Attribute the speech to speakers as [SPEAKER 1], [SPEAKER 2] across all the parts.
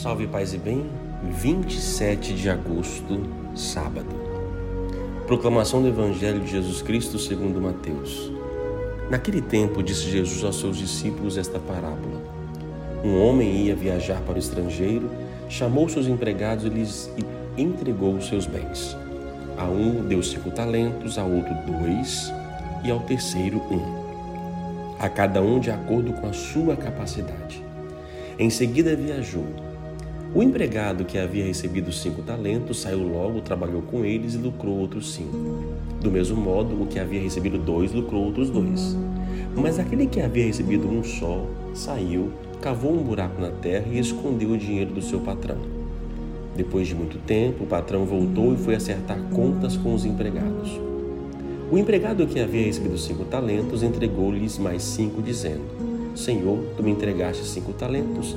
[SPEAKER 1] Salve paz e bem, 27 de agosto, sábado. Proclamação do Evangelho de Jesus Cristo segundo Mateus. Naquele tempo disse Jesus aos seus discípulos esta parábola. Um homem ia viajar para o estrangeiro, chamou seus empregados e lhes entregou os seus bens. A um deu cinco talentos, a outro dois e ao terceiro um. A cada um de acordo com a sua capacidade. Em seguida viajou. O empregado que havia recebido cinco talentos saiu logo, trabalhou com eles e lucrou outros cinco. Do mesmo modo, o que havia recebido dois lucrou outros dois. Mas aquele que havia recebido um só saiu, cavou um buraco na terra e escondeu o dinheiro do seu patrão. Depois de muito tempo, o patrão voltou e foi acertar contas com os empregados. O empregado que havia recebido cinco talentos entregou-lhes mais cinco, dizendo: Senhor, tu me entregaste cinco talentos,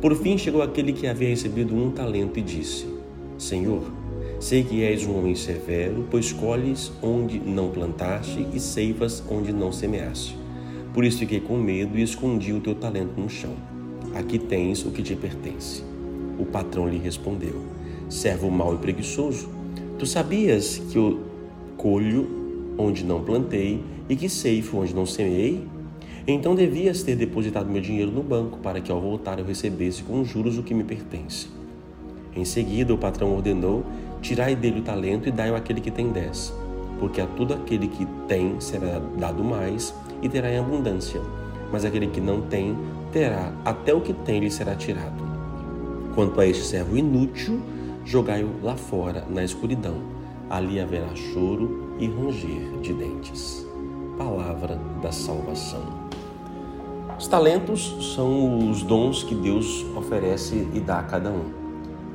[SPEAKER 1] Por fim chegou aquele que havia recebido um talento e disse: Senhor, sei que és um homem severo, pois colhes onde não plantaste e ceivas onde não semeaste. Por isso fiquei com medo e escondi o teu talento no chão. Aqui tens o que te pertence. O patrão lhe respondeu: Servo mau e preguiçoso, tu sabias que eu colho onde não plantei e que ceifo onde não semeei? Então devias ter depositado meu dinheiro no banco, para que ao voltar eu recebesse com juros o que me pertence. Em seguida, o patrão ordenou: Tirai dele o talento e dai-o àquele que tem dez, porque a todo aquele que tem será dado mais e terá em abundância, mas aquele que não tem terá até o que tem lhe será tirado. Quanto a este servo inútil, jogai-o lá fora, na escuridão. Ali haverá choro e ranger de dentes. Palavra da salvação. Os talentos são os dons que Deus oferece e dá a cada um,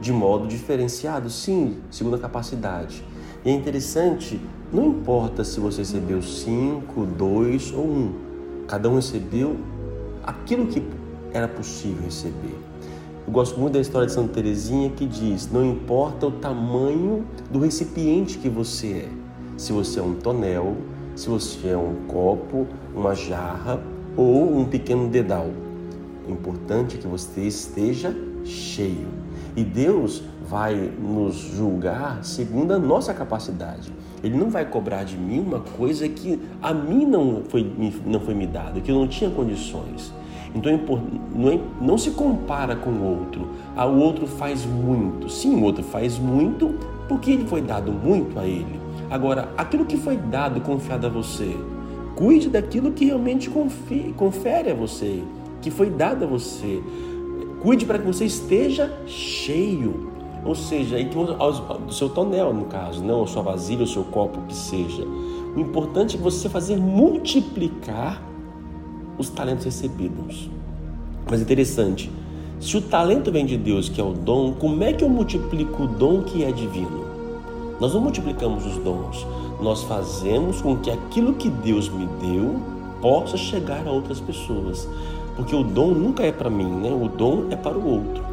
[SPEAKER 1] de modo diferenciado, sim, segundo a capacidade. E é interessante, não importa se você recebeu cinco, dois ou um, cada um recebeu aquilo que era possível receber. Eu gosto muito da história de Santa Teresinha que diz: não importa o tamanho do recipiente que você é, se você é um tonel, se você é um copo, uma jarra ou um pequeno dedal. O importante é que você esteja cheio. E Deus vai nos julgar segundo a nossa capacidade. Ele não vai cobrar de mim uma coisa que a mim não foi, não foi me dada, que eu não tinha condições. Então não, é, não se compara com o outro. Ah, o outro faz muito. Sim, o outro faz muito porque ele foi dado muito a ele. Agora, aquilo que foi dado, confiado a você, Cuide daquilo que realmente confere a você, que foi dado a você. Cuide para que você esteja cheio. Ou seja, do seu tonel, no caso, não a sua vasilha, o seu copo, que seja. O importante é você fazer multiplicar os talentos recebidos. Mas interessante, se o talento vem de Deus, que é o dom, como é que eu multiplico o dom que é divino? Nós não multiplicamos os dons, nós fazemos com que aquilo que Deus me deu possa chegar a outras pessoas. Porque o dom nunca é para mim, né? O dom é para o outro.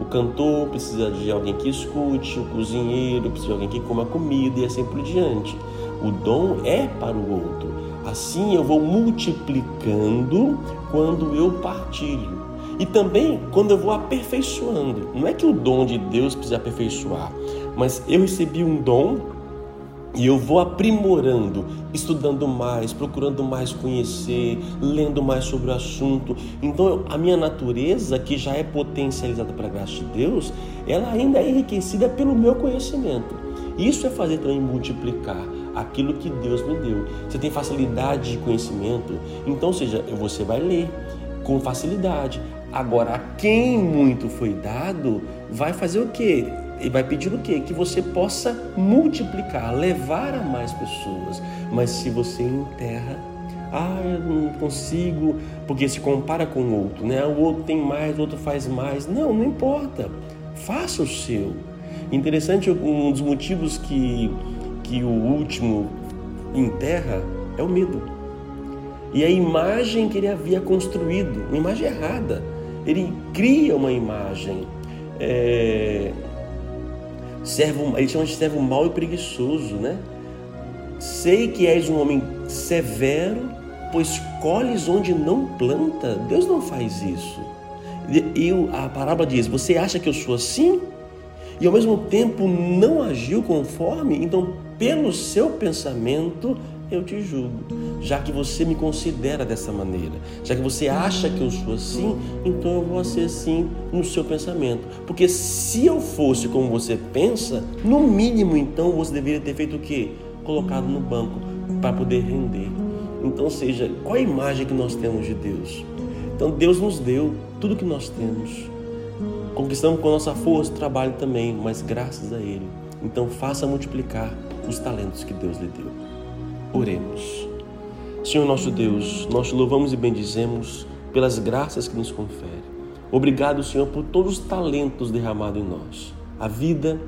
[SPEAKER 1] O cantor precisa de alguém que escute, o cozinheiro precisa de alguém que coma comida e assim por diante. O dom é para o outro. Assim eu vou multiplicando quando eu partilho. E também quando eu vou aperfeiçoando. Não é que o dom de Deus precisa aperfeiçoar, mas eu recebi um dom e eu vou aprimorando, estudando mais, procurando mais conhecer, lendo mais sobre o assunto. Então, a minha natureza, que já é potencializada pela graça de Deus, ela ainda é enriquecida pelo meu conhecimento. Isso é fazer também multiplicar aquilo que Deus me deu. Você tem facilidade de conhecimento, então, ou seja, você vai ler com facilidade. Agora, quem muito foi dado, vai fazer o quê? E vai pedir o quê? Que você possa multiplicar, levar a mais pessoas. Mas se você enterra, ah, eu não consigo, porque se compara com o outro, né? O outro tem mais, o outro faz mais. Não, não importa. faça o seu. Interessante, um dos motivos que, que o último enterra é o medo. E a imagem que ele havia construído, uma imagem errada. Ele cria uma imagem. É, servo, ele chama de servo mau e preguiçoso, né? Sei que és um homem severo, pois colhes onde não planta. Deus não faz isso. E a parábola diz: Você acha que eu sou assim? E ao mesmo tempo não agiu conforme? Então, pelo seu pensamento, eu te julgo. Já que você me considera dessa maneira, já que você acha que eu sou assim, então eu vou ser assim no seu pensamento. Porque se eu fosse como você pensa, no mínimo então você deveria ter feito o quê? Colocado no banco para poder render. Então, seja, qual a imagem que nós temos de Deus? Então, Deus nos deu tudo que nós temos. Conquistamos com a nossa força, trabalho também, mas graças a Ele. Então, faça multiplicar os talentos que Deus lhe deu. Oremos. Senhor nosso Deus, nós te louvamos e bendizemos pelas graças que nos confere. Obrigado, Senhor, por todos os talentos derramados em nós. A vida,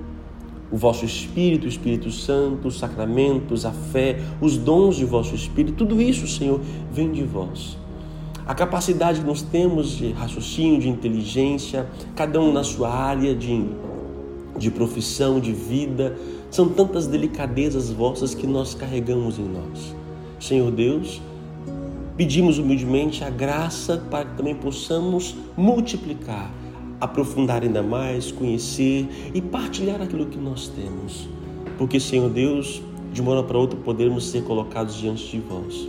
[SPEAKER 1] o vosso Espírito, o Espírito Santo, os sacramentos, a fé, os dons de vosso Espírito, tudo isso, Senhor, vem de vós. A capacidade que nós temos de raciocínio, de inteligência, cada um na sua área de, de profissão, de vida, são tantas delicadezas vossas que nós carregamos em nós. Senhor Deus, pedimos humildemente a graça para que também possamos multiplicar, aprofundar ainda mais, conhecer e partilhar aquilo que nós temos. Porque, Senhor Deus, de uma hora para outra podemos ser colocados diante de vós.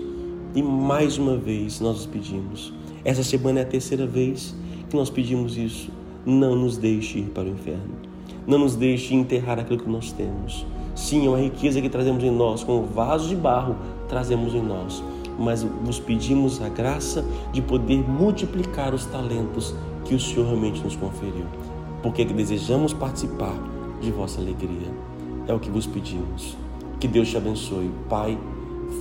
[SPEAKER 1] E mais uma vez nós os pedimos. Essa semana é a terceira vez que nós pedimos isso. Não nos deixe ir para o inferno. Não nos deixe enterrar aquilo que nós temos. Sim, é uma riqueza que trazemos em nós, como vaso de barro trazemos em nós. Mas vos pedimos a graça de poder multiplicar os talentos que o Senhor realmente nos conferiu. Porque desejamos participar de vossa alegria. É o que vos pedimos. Que Deus te abençoe, Pai,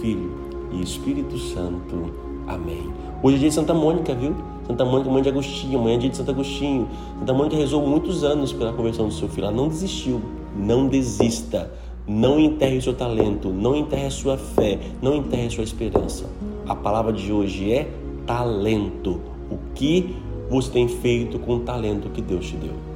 [SPEAKER 1] Filho e Espírito Santo. Amém. Hoje é dia de Santa Mônica, viu? Santa Mônica, mãe de Agostinho, dia de Santo Agostinho. Santa Mônica rezou muitos anos pela conversão do seu filho. Ela não desistiu. Não desista. Não enterre o seu talento. Não enterre a sua fé. Não enterre a sua esperança. A palavra de hoje é talento. O que você tem feito com o talento que Deus te deu?